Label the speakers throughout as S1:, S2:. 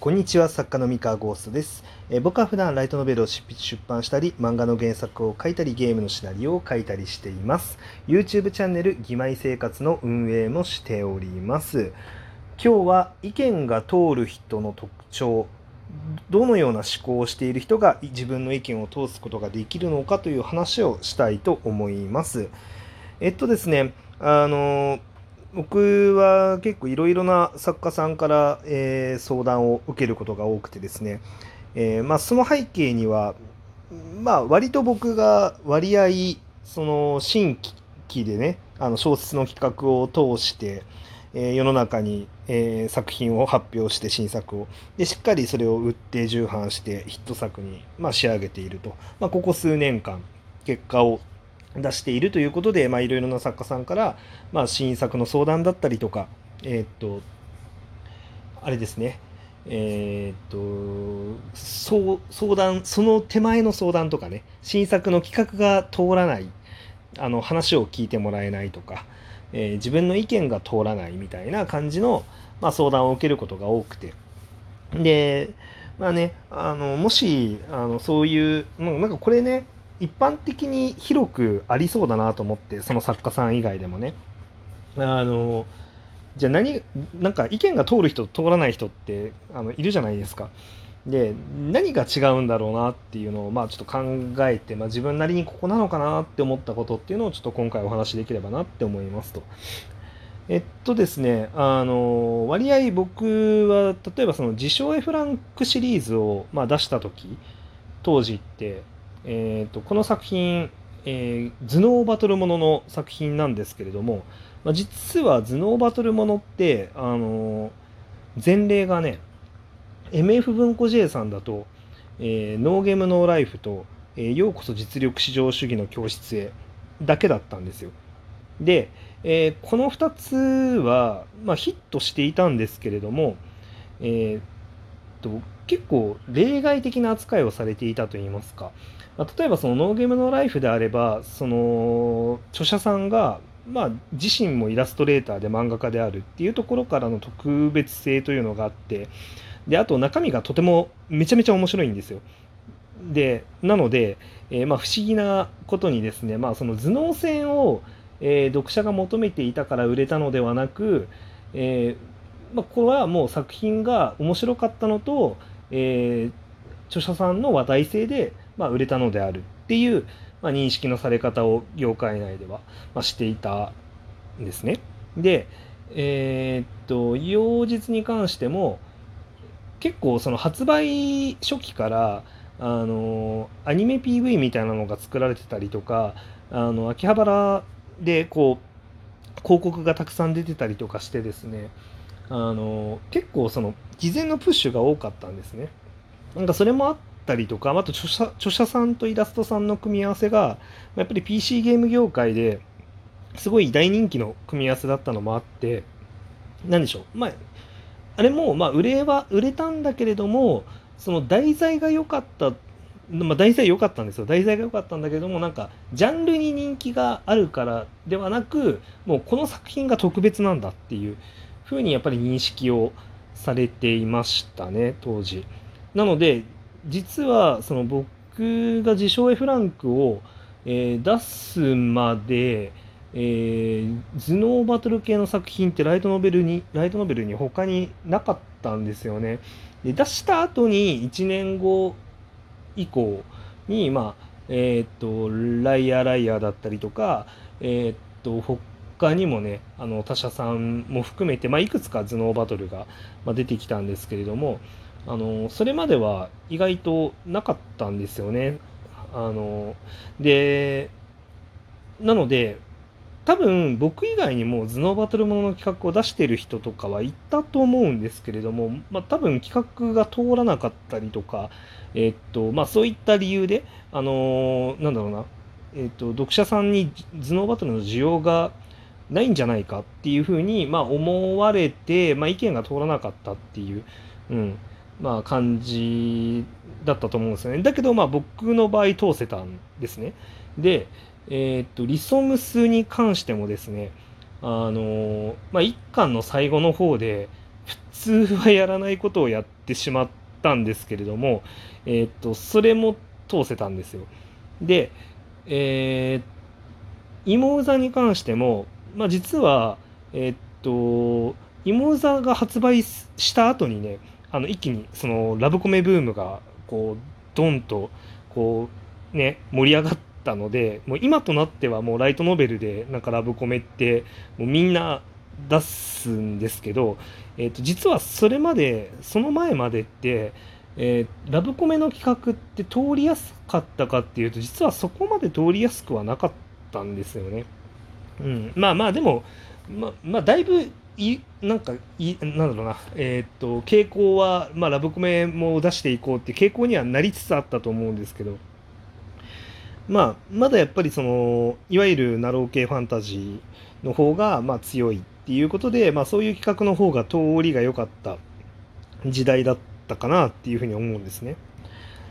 S1: こんにちは作家の三河ゴーストです、え僕は普段ライトノベルを執筆出版したり漫画の原作を書いたりゲームのシナリオを書いたりしています。YouTube チャンネル「義妹生活」の運営もしております。今日は意見が通る人の特徴どのような思考をしている人が自分の意見を通すことができるのかという話をしたいと思います。えっとですねあの僕は結構いろいろな作家さんから、えー相談を受けることが多くてですね、えーまあ、その背景には、まあ、割と僕が割合その新規でねあの小説の企画を通して、えー世の中に、え作品を発表して新作を。でしっかりそれを売って重版してヒット作に、まあ、仕上げていると、まあ、ここ数年間結果を出しているということで、まあ、いろいろな作家さんから、まあ、新作の相談だったりとか、えーっと、あれですね、えーっと、そう相談、その手前の相談とかね、新作の企画が通らない、あの話を聞いてもらえないとか、えー自分の意見が通らないみたいな感じの、まあ、相談を受けることが多くて。で、まあね、あのもしあのそういう、もうなんかこれね、一般的に広くありそうだなと思って、その作家さん以外でもね。あのじゃあ何、なんか意見が通る人、通らない人ってあのいるじゃないですか。で、何が違うんだろうなっていうのを、まあちょっと考えて、まあ自分なりにここなのかなって思ったことっていうのをちょっと今回お話しできればなって思いますと。えっとですね、あの、割合僕は、例えばその自称 F ランクシリーズを、まあ、出した時当時って、えっと、この作品、えー頭脳バトルものの作品なんですけれども、まあ、実は頭脳バトルものって、あの前例がね、MF 文庫 J さんだと、えーノーゲームノーライフと、えーようこそ実力至上主義の教室へだけだったんですよ。で、えーこの2つは、まあ、ヒットしていたんですけれども、えーと結構例外的な扱いをされていたといいますか、まあ例えばそのノーゲームノーライフであればその著者さんが、まあ、自身もイラストレーターで漫画家であるっていうところからの特別性というのがあってであと中身がとてもめちゃめちゃ面白いんですよ。でなので、えーまあ、不思議なことにですね、まあ、その頭脳戦を、えー読者が求めていたから売れたのではなく、えーまあ、これはもう作品が面白かったのと、えー著者さんの話題性で、まあ、売れたのであるっていう、まあ、認識のされ方を業界内では、まあ、していたんですね。で、えーっと妖術に関しても結構その発売初期からあのアニメ PV みたいなのが作られてたりとかあの秋葉原でこう広告がたくさん出てたりとかしてですねあの結構その事前のプッシュが多かったんですね。なんかそれもあったりとかあと著者著者さんとイラストさんの組み合わせがやっぱり PC ゲーム業界ですごい大人気の組み合わせだったのもあって何でしょうまああれもまあ売れは売れたんだけれどもその題材が良かったまあ、題材良かったんですよ題材が良かったんだけどもなんかジャンルに人気があるからではなくもうこの作品が特別なんだっていうふうにやっぱり認識をされていましたね当時。なので実はその僕が自称 F ランクを、えー出すまで、えー頭脳バトル系の作品ってライトノベルにライトノベルに他になかったんですよね。で出した後に1年後以降に、まあ、えーっと、ライアーライアーだったりとか、えーっと、他にもね、あの、他社さんも含めて、まあ、いくつか頭脳バトルが、出てきたんですけれども、あの、それまでは意外となかったんですよね。あの、で、なので、多分僕以外にも頭脳バトルものの企画を出してる人とかはいたと思うんですけれども、まあ、多分企画が通らなかったりとか、えっとまあ、そういった理由で、あのなんだろうな、えっと読者さんに頭脳バトルの需要がないんじゃないかっていうふうに、まあ、思われて、まあ、意見が通らなかったっていう、うんまあ、感じだったと思うんですよね。だけど、まあ、僕の場合通せたんですね。で、えーっとリソムスに関してもですね、あのまあ、一巻の最後の方で、普通はやらないことをやってしまったんですけれども、えー、っとそれも通せたんですよ。で、えー、芋座に関しても、まあ、実は、えー、っと芋座が発売した後にねあの一気にそのラブコメブームがこうドンとこうね盛り上がったのでもう今となってはもうライトノベルでなんかラブコメってもうみんな出すんですけど、えー、と実はそれまでその前までって、えー、ラブコメの企画って通りやすかったかっていうと実はそこまで通りやすくはなかったんですよね。うん、まあまあでもままあだいぶいなんかいなんだろうなえっ、と傾向は、まあ、ラブコメも出していこうって傾向にはなりつつあったと思うんですけどまあまだやっぱりそのいわゆるナロー系ファンタジーの方がまあ強いっていうことで、まあ、そういう企画の方が通りが良かった時代だったかなっていうふうに思うんですね。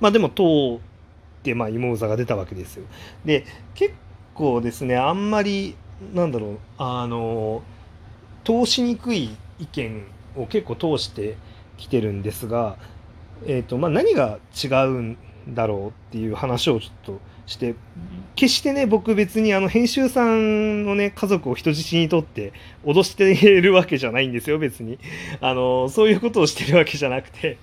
S1: まあでも通ってまあ芋座が出たわけですよ。で結構ですねあんまりなんだろう。あの通しにくい意見を結構通してきてるんですが、えーとまあ、何が違うんだろうっていう話をちょっとして決してね僕別にあの編集さんのね家族を人質にとって脅しているわけじゃないんですよ別に。あのそういうことをしてるわけじゃなくて。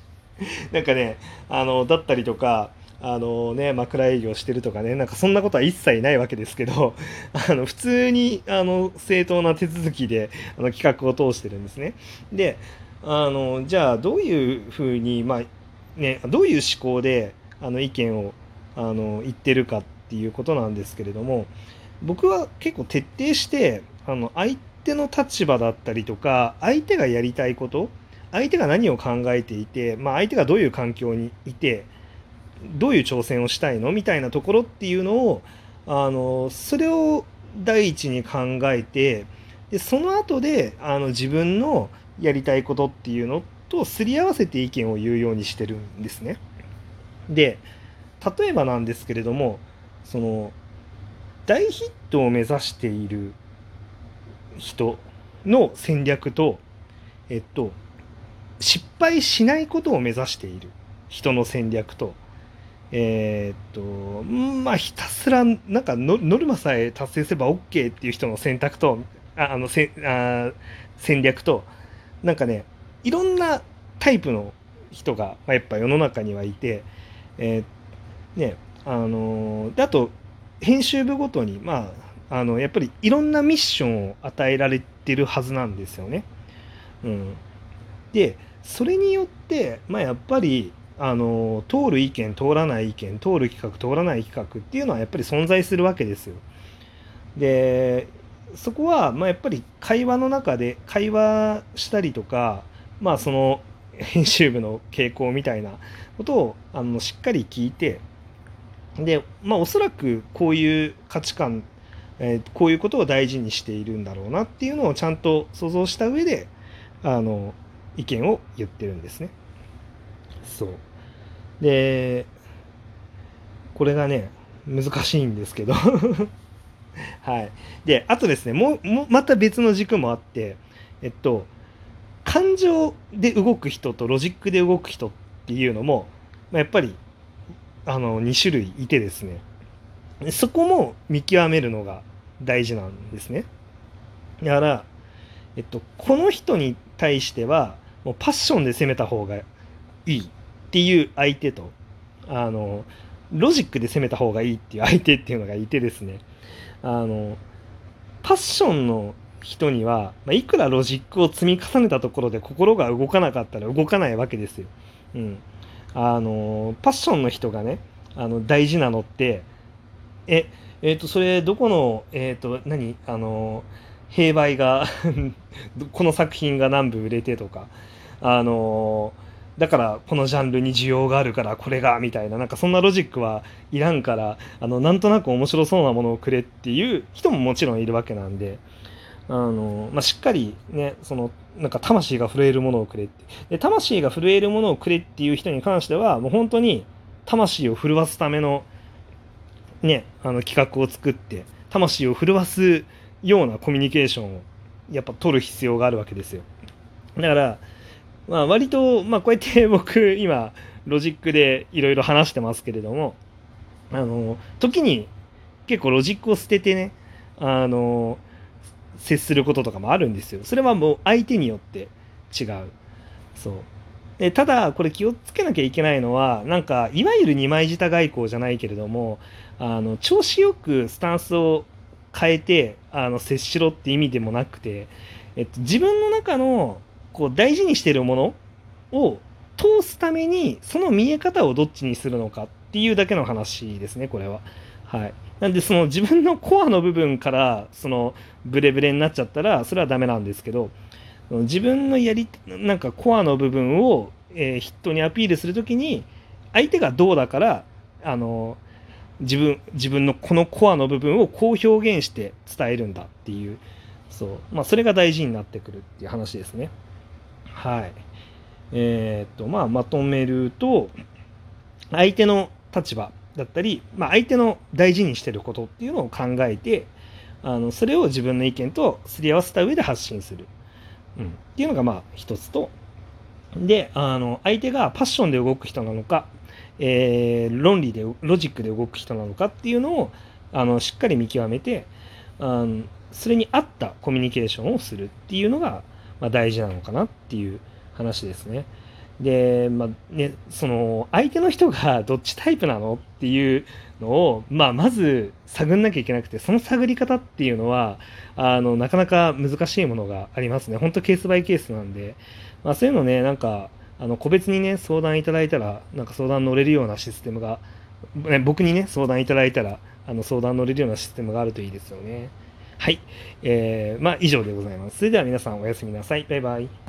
S1: なんかねあのだったりとかあのね、枕営業してるとかね、なんかそんなことは一切ないわけですけど、あの普通にあの正当な手続きであの企画を通してるんですね。で、あのじゃあどういうふうに、まあね、どういう思考であの意見をあの言ってるかっていうことなんですけれども、僕は結構徹底してあの相手の立場だったりとか、相手がやりたいこと、相手が何を考えていて、まあ、相手がどういう環境にいて、どういう挑戦をしたいのみたいなところっていうのをあのそれを第一に考えてでその後であの自分のやりたいことっていうのとすり合わせて意見を言うようにしてるんですね。で例えばなんですけれどもその大ヒットを目指している人の戦略とえっと失敗しないことを目指している人の戦略とえー、っとまあひたすらなんかノルマさえ達成すれば OK っていう人の選択とああのせあ戦略となんかねいろんなタイプの人が、まあ、やっぱ世の中にはいて、えー、ねあのー、あと編集部ごとにまああのやっぱりいろんなミッションを与えられてるはずなんですよね。うん、でそれによってまあやっぱりあの通る意見通らない意見通る企画通らない企画っていうのはやっぱり存在するわけですよ。でそこはまあやっぱり会話の中で会話したりとかまあその編集部の傾向みたいなことをあのしっかり聞いてでまあおそらくこういう価値観、えー、こういうことを大事にしているんだろうなっていうのをちゃんと想像した上であの意見を言ってるんですね。そうでこれがね難しいんですけど。はい。であとですねもうまた別の軸もあってえっと感情で動く人とロジックで動く人っていうのも、まあ、やっぱりあの2種類いてですね。そこも見極めるのが大事なんですね。だから、えっと、この人に対してはもうパッションで攻めた方がいい。っていう相手とあのロジックで攻めた方がいいっていう相手っていうのがいてですねあのパッションの人には、まあ、いくらロジックを積み重ねたところで心が動かなかったら動かないわけですよ。うん、あのパッションの人がねあの大事なのってええっ、ー、とそれどこのえっ、ー、と何あの兵売が この作品が何部売れてとかあのだからこのジャンルに需要があるからこれがみたいななんかそんなロジックはいらんからあのなんとなく面白そうなものをくれっていう人ももちろんいるわけなんであの、まあ、しっかりねそのなんか魂が震えるものをくれってで魂が震えるものをくれっていう人に関してはもう本当に魂を震わすためのねあの企画を作って魂を震わすようなコミュニケーションをやっぱ取る必要があるわけですよ。だからまあ、割と、まあ、こうやって僕今ロジックでいろいろ話してますけれどもあの時に結構ロジックを捨ててねあの接することとかもあるんですよ。それはもう相手によって違う。そう。でただこれ気をつけなきゃいけないのはなんかいわゆる二枚舌外交じゃないけれどもあの調子よくスタンスを変えてあの接しろって意味でもなくて、えっと、自分の中のこう大事にしてるものを通すためにその見え方をどっちにするのかっていうだけの話ですねこれは。はい、なんでその自分のコアの部分からそのブレブレになっちゃったらそれはダメなんですけど自分のやりなんかコアの部分を、えー、人にアピールする時に相手がどうだからあの自分自分のこのコアの部分をこう表現して伝えるんだっていうそう、まあ、それが大事になってくるっていう話ですね。はい。えー、っとまあまとめると相手の立場だったり、まあ、相手の大事にしてることっていうのを考えてあのそれを自分の意見とすり合わせた上で発信する。うん、っていうのがまあ一つとであの相手がパッションで動く人なのか、えー、論理でロジックで動く人なのかっていうのをあのしっかり見極めてあのそれに合ったコミュニケーションをするっていうのが、まあ、大事なのかなっていう話ですね。で、まあね、その相手の人がどっちタイプなのっていうのを、まあ、まず探んなきゃいけなくてその探り方っていうのはあのなかなか難しいものがありますね。本当ケースバイケースなんで、まあ、そういうのねなんかあの個別にね相談いただいたらなんか相談乗れるようなシステムが、ね、僕にね相談いただいたらあの相談乗れるようなシステムがあるといいですよね。はい、えー、まあ以上でございます。それでは皆さんおやすみなさい。バイバイ。